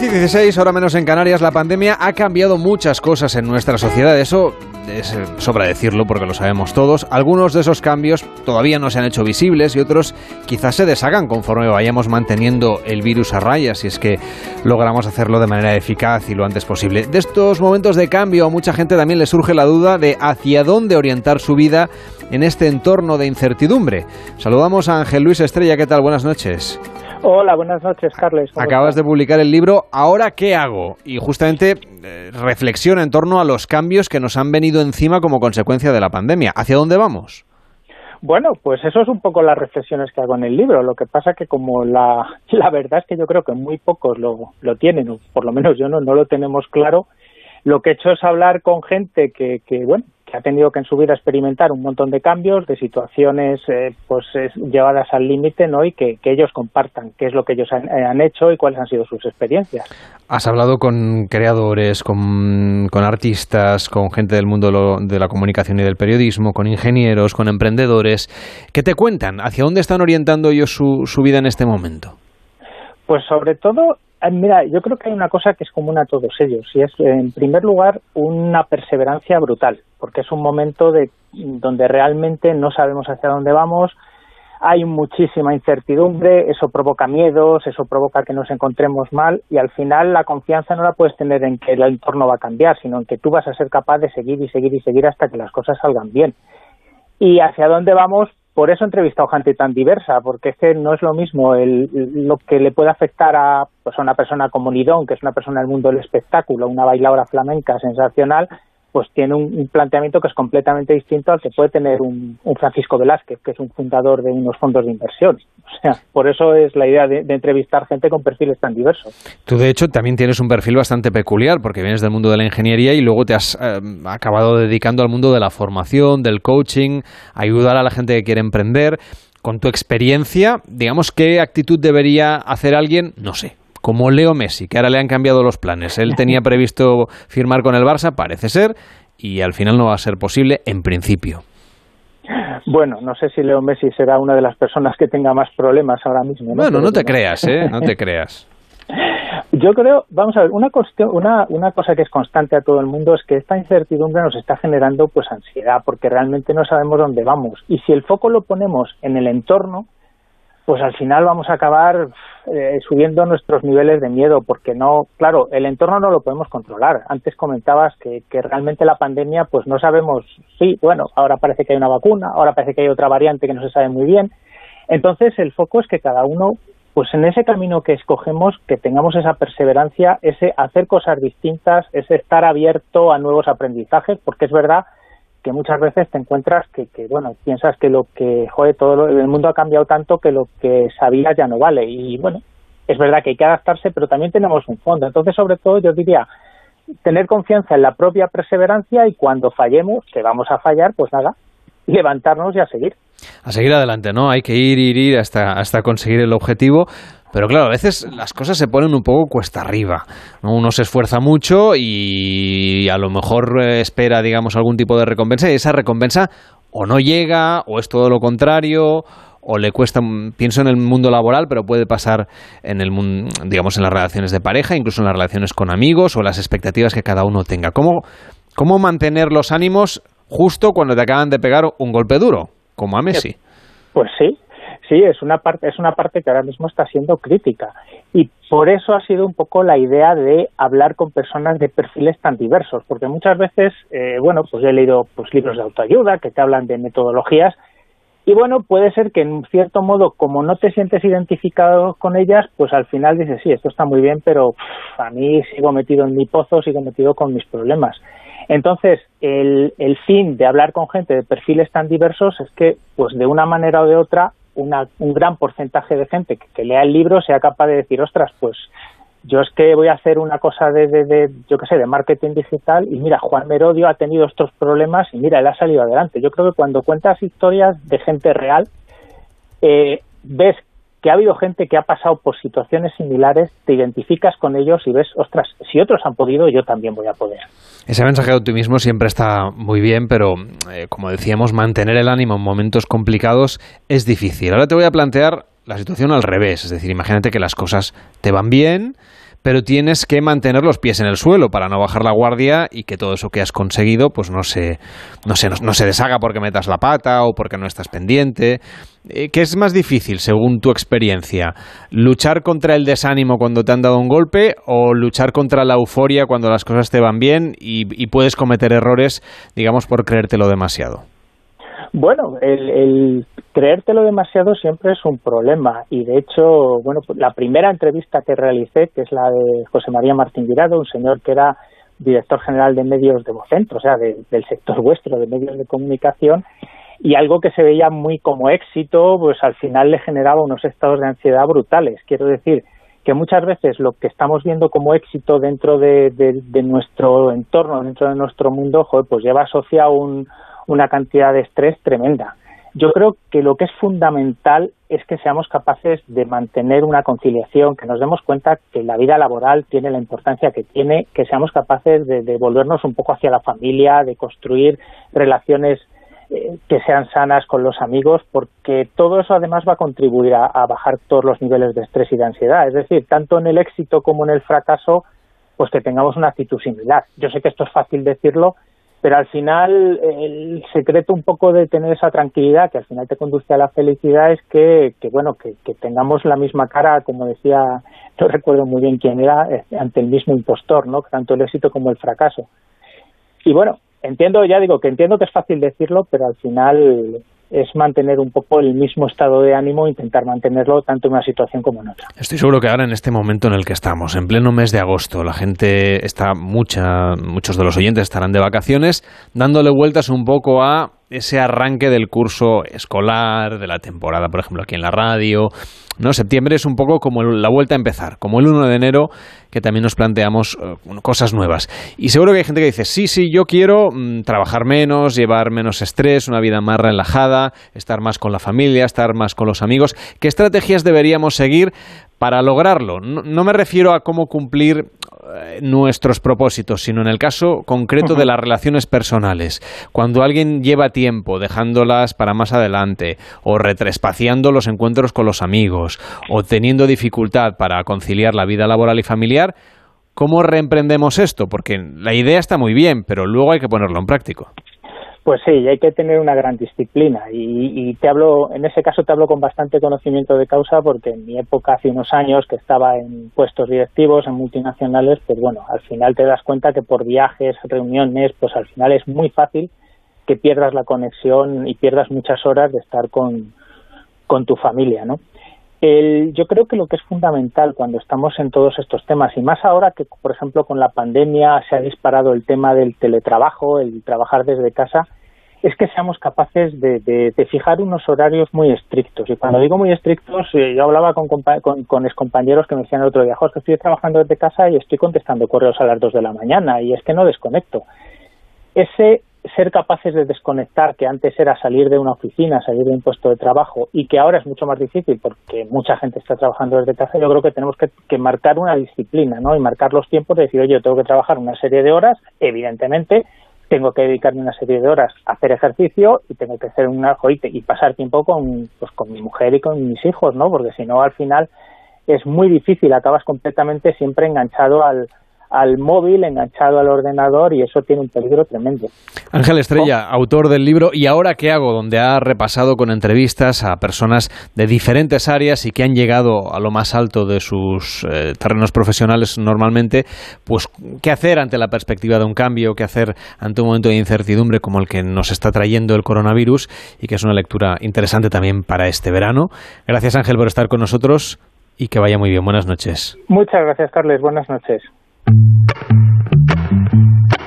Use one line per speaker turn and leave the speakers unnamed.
10 y 16, ahora menos en Canarias, la pandemia ha cambiado muchas cosas en nuestra sociedad. Eso es, eh, sobra decirlo porque lo sabemos todos. Algunos de esos cambios todavía no se han hecho visibles y otros quizás se deshagan conforme vayamos manteniendo el virus a raya, si es que logramos hacerlo de manera eficaz y lo antes posible. De estos momentos de cambio a mucha gente también le surge la duda de hacia dónde orientar su vida en este entorno de incertidumbre. Saludamos a Ángel Luis Estrella, ¿qué tal? Buenas noches.
Hola, buenas noches, Carles.
Acabas de publicar el libro ¿Ahora qué hago? Y justamente eh, reflexiona en torno a los cambios que nos han venido encima como consecuencia de la pandemia. ¿Hacia dónde vamos?
Bueno, pues eso es un poco las reflexiones que hago en el libro. Lo que pasa que como la, la verdad es que yo creo que muy pocos lo, lo tienen, o por lo menos yo no, no lo tenemos claro, lo que he hecho es hablar con gente que, que bueno, que ha tenido que en su vida experimentar un montón de cambios, de situaciones eh, pues llevadas al límite, ¿no? Y que, ellos compartan qué es lo que ellos eh, han, hecho y cuáles han sido sus experiencias.
Has hablado con creadores, con, artistas, con gente del mundo de la comunicación y del periodismo, con ingenieros, con emprendedores. ¿Qué te cuentan? ¿Hacia dónde están orientando ellos su, su vida en este momento?
Pues sobre todo Ah, mira, yo creo que hay una cosa que es común a todos ellos y es, en primer lugar, una perseverancia brutal, porque es un momento de, donde realmente no sabemos hacia dónde vamos, hay muchísima incertidumbre, eso provoca miedos, eso provoca que nos encontremos mal y al final la confianza no la puedes tener en que el entorno va a cambiar, sino en que tú vas a ser capaz de seguir y seguir y seguir hasta que las cosas salgan bien. Y hacia dónde vamos, por eso he entrevistado gente tan diversa, porque es que no es lo mismo el, lo que le puede afectar a, pues a una persona como Nidón, que es una persona del mundo del espectáculo, una bailadora flamenca sensacional, pues tiene un, planteamiento que es completamente distinto al que puede tener un, Francisco Velázquez, que es un fundador de unos fondos de inversión. O sea, por eso es la idea de, entrevistar gente con perfiles tan diversos.
Tú, de hecho, también tienes un perfil bastante peculiar, porque vienes del mundo de la ingeniería y luego te has eh, acabado dedicando al mundo de la formación, del coaching, ayudar a la gente que quiere emprender. Con tu experiencia, digamos, ¿qué actitud debería hacer alguien? No sé, como Leo Messi, que ahora le han cambiado los planes. Él tenía previsto firmar con el Barça, parece ser, y al final no va a ser posible en principio.
Bueno, no sé si Leo Messi será una de las personas que tenga más problemas ahora mismo.
Bueno, no te creas, ¿eh? No te creas.
Yo creo, vamos a ver, una, cuestión, una, una cosa que es constante a todo el mundo es que esta incertidumbre nos está generando pues ansiedad, porque realmente no sabemos dónde vamos. Y si el foco lo ponemos en el entorno, pues al final vamos a acabar eh, subiendo nuestros niveles de miedo, porque no, claro, el entorno no lo podemos controlar. Antes comentabas que, que realmente la pandemia, pues no sabemos, sí, bueno, ahora parece que hay una vacuna, ahora parece que hay otra variante que no se sabe muy bien. Entonces el foco es que cada uno, pues en ese camino que escogemos, que tengamos esa perseverancia, ese hacer cosas distintas, ese estar abierto a nuevos aprendizajes, porque es verdad que muchas veces te encuentras que, que, bueno, piensas que lo que, joder, todo el mundo ha cambiado tanto que lo que sabías ya no vale. Y bueno, es verdad que hay que adaptarse, pero también tenemos un fondo. Entonces, sobre todo, yo diría, tener confianza en la propia perseverancia y cuando fallemos, que vamos a fallar, pues nada, levantarnos y a seguir.
A seguir adelante, ¿no? Hay que ir, ir, ir hasta, hasta conseguir el objetivo. Pero claro, a veces las cosas se ponen un poco cuesta arriba. Uno se esfuerza mucho y a lo mejor eh, espera, digamos, algún tipo de recompensa y esa recompensa o no llega o es todo lo contrario o le cuesta, pienso en el mundo laboral, pero puede pasar en el mundo, digamos, en las relaciones de pareja, incluso en las relaciones con amigos o las expectativas que cada uno tenga. ¿Cómo, cómo mantener los ánimos justo cuando te acaban de pegar un golpe duro, como a Messi?
Pues sí, Sí, es una parte, es una parte que ahora mismo está siendo crítica y por eso ha sido un poco la idea de hablar con personas de perfiles tan diversos, porque muchas veces, eh, bueno, pues he leído pues libros de autoayuda que te hablan de metodologías y bueno, puede ser que en cierto modo, como no te sientes identificado con ellas, pues al final dices, sí, esto está muy bien, pero a mí sigo metido en mi pozo, sigo metido con mis problemas. Entonces, el, el fin de hablar con gente de perfiles tan diversos es que, pues de una manera o de otra, un gran porcentaje de gente que, lea el libro sea capaz de decir, ostras, pues yo es que voy a hacer una cosa de, de, yo qué sé, de marketing digital y mira, Juan Merodio ha tenido estos problemas y mira, él ha salido adelante. Yo creo que cuando cuentas historias de gente real, eh, ves que ha habido gente que ha pasado por situaciones similares, te identificas con ellos y ves, ostras, si otros han podido, yo también voy a poder.
Ese mensaje de optimismo siempre está muy bien, pero eh, como decíamos, mantener el ánimo en momentos complicados es difícil. Ahora te voy a plantear la situación al revés, es decir, imagínate que las cosas te van bien, pero tienes que mantener los pies en el suelo para no bajar la guardia y que todo eso que has conseguido pues no se, no se, no, se deshaga porque metas la pata o porque no estás pendiente. Eh, ¿Qué es más difícil según tu experiencia? ¿Luchar contra el desánimo cuando te han dado un golpe o luchar contra la euforia cuando las cosas te van bien y, y puedes cometer errores, digamos, por creértelo demasiado?
Bueno, el, creértelo demasiado siempre es un problema y de hecho, bueno, la primera entrevista que realicé, que es la de José María Martín Virado, un señor que era director general de medios de Vocentro, o sea, del sector vuestro de medios de comunicación, y algo que se veía muy como éxito, pues al final le generaba unos estados de ansiedad brutales. Quiero decir que muchas veces lo que estamos viendo como éxito dentro de, de nuestro entorno, dentro de nuestro mundo, pues lleva asociado un, una cantidad de estrés tremenda. Yo creo que lo que es fundamental es que seamos capaces de mantener una conciliación, que nos demos cuenta que la vida laboral tiene la importancia que tiene, que seamos capaces de, volvernos un poco hacia la familia, de construir relaciones eh, que sean sanas con los amigos, porque todo eso además va a contribuir a, a, bajar todos los niveles de estrés y de ansiedad. Es decir, tanto en el éxito como en el fracaso, pues que tengamos una actitud similar. Yo sé que esto es fácil decirlo, pero al final el secreto un poco de tener esa tranquilidad que al final te conduce a la felicidad es que, que bueno que, tengamos la misma cara como decía no recuerdo muy bien quién era eh, ante el mismo impostor no tanto el éxito como el fracaso. Y bueno entiendo ya digo que entiendo que es fácil decirlo pero al final es mantener un poco el mismo estado de ánimo, intentar mantenerlo tanto en una situación como en otra.
Estoy seguro que ahora en este momento en el que estamos, en pleno mes de agosto, la gente está mucha, muchos de los oyentes estarán de vacaciones, dándole vueltas un poco a ese arranque del curso escolar, de la temporada, por ejemplo, aquí en la radio. ¿no? Septiembre es un poco como la vuelta a empezar, como el 1 de enero, que también nos planteamos eh, cosas nuevas. Y seguro que hay gente que dice, sí, sí, yo quiero mm, trabajar menos, llevar menos estrés, una vida más relajada, estar más con la familia, estar más con los amigos. ¿Qué estrategias deberíamos seguir para lograrlo? no me refiero a cómo cumplir nuestros propósitos, sino en el caso concreto de las relaciones personales. Cuando alguien lleva tiempo dejándolas para más adelante, o retrespaciando los encuentros con los amigos, o teniendo dificultad para conciliar la vida laboral y familiar, ¿cómo reemprendemos esto? Porque la idea está muy bien, pero luego hay que ponerlo en práctico.
Pues sí, hay que tener una gran disciplina y, te hablo, en ese caso te hablo con bastante conocimiento de causa porque en mi época hace unos años que estaba en puestos directivos en multinacionales, pues bueno, al final te das cuenta que por viajes, reuniones, pues al final es muy fácil que pierdas la conexión y pierdas muchas horas de estar con, con tu familia, ¿no? El, yo creo que lo que es fundamental cuando estamos en todos estos temas, y más ahora que, por ejemplo, con la pandemia se ha disparado el tema del teletrabajo, el trabajar desde casa, es que seamos capaces de, de, fijar unos horarios muy estrictos. Y cuando digo muy estrictos, eh, yo hablaba con, con, con excompañeros que me decían el otro día, que estoy trabajando desde casa y estoy contestando correos a las 2 de la mañana y es que no desconecto. Ese ser capaces de desconectar, que antes era salir de una oficina, salir de un puesto de trabajo y que ahora es mucho más difícil porque mucha gente está trabajando desde casa, yo creo que tenemos que, que marcar una disciplina ¿no? y marcar los tiempos de decir, oye, yo tengo que trabajar una serie de horas, evidentemente, tengo que dedicarme una serie de horas a hacer ejercicio y tengo que hacer una joite y pasar tiempo con, pues, con mi mujer y con mis hijos, ¿no? Porque si no, al final es muy difícil, acabas completamente siempre enganchado al, al móvil enganchado al ordenador y eso tiene un peligro tremendo.
Ángel Estrella, autor del libro ¿Y ahora qué hago? donde ha repasado con entrevistas a personas de diferentes áreas y que han llegado a lo más alto de sus eh, terrenos profesionales normalmente, pues qué hacer ante la perspectiva de un cambio, qué hacer ante un momento de incertidumbre como el que nos está trayendo el coronavirus y que es una lectura interesante también para este verano. Gracias Ángel por estar con nosotros y que vaya muy bien. Buenas noches.
Muchas gracias Carles. Buenas noches. Mm-hmm.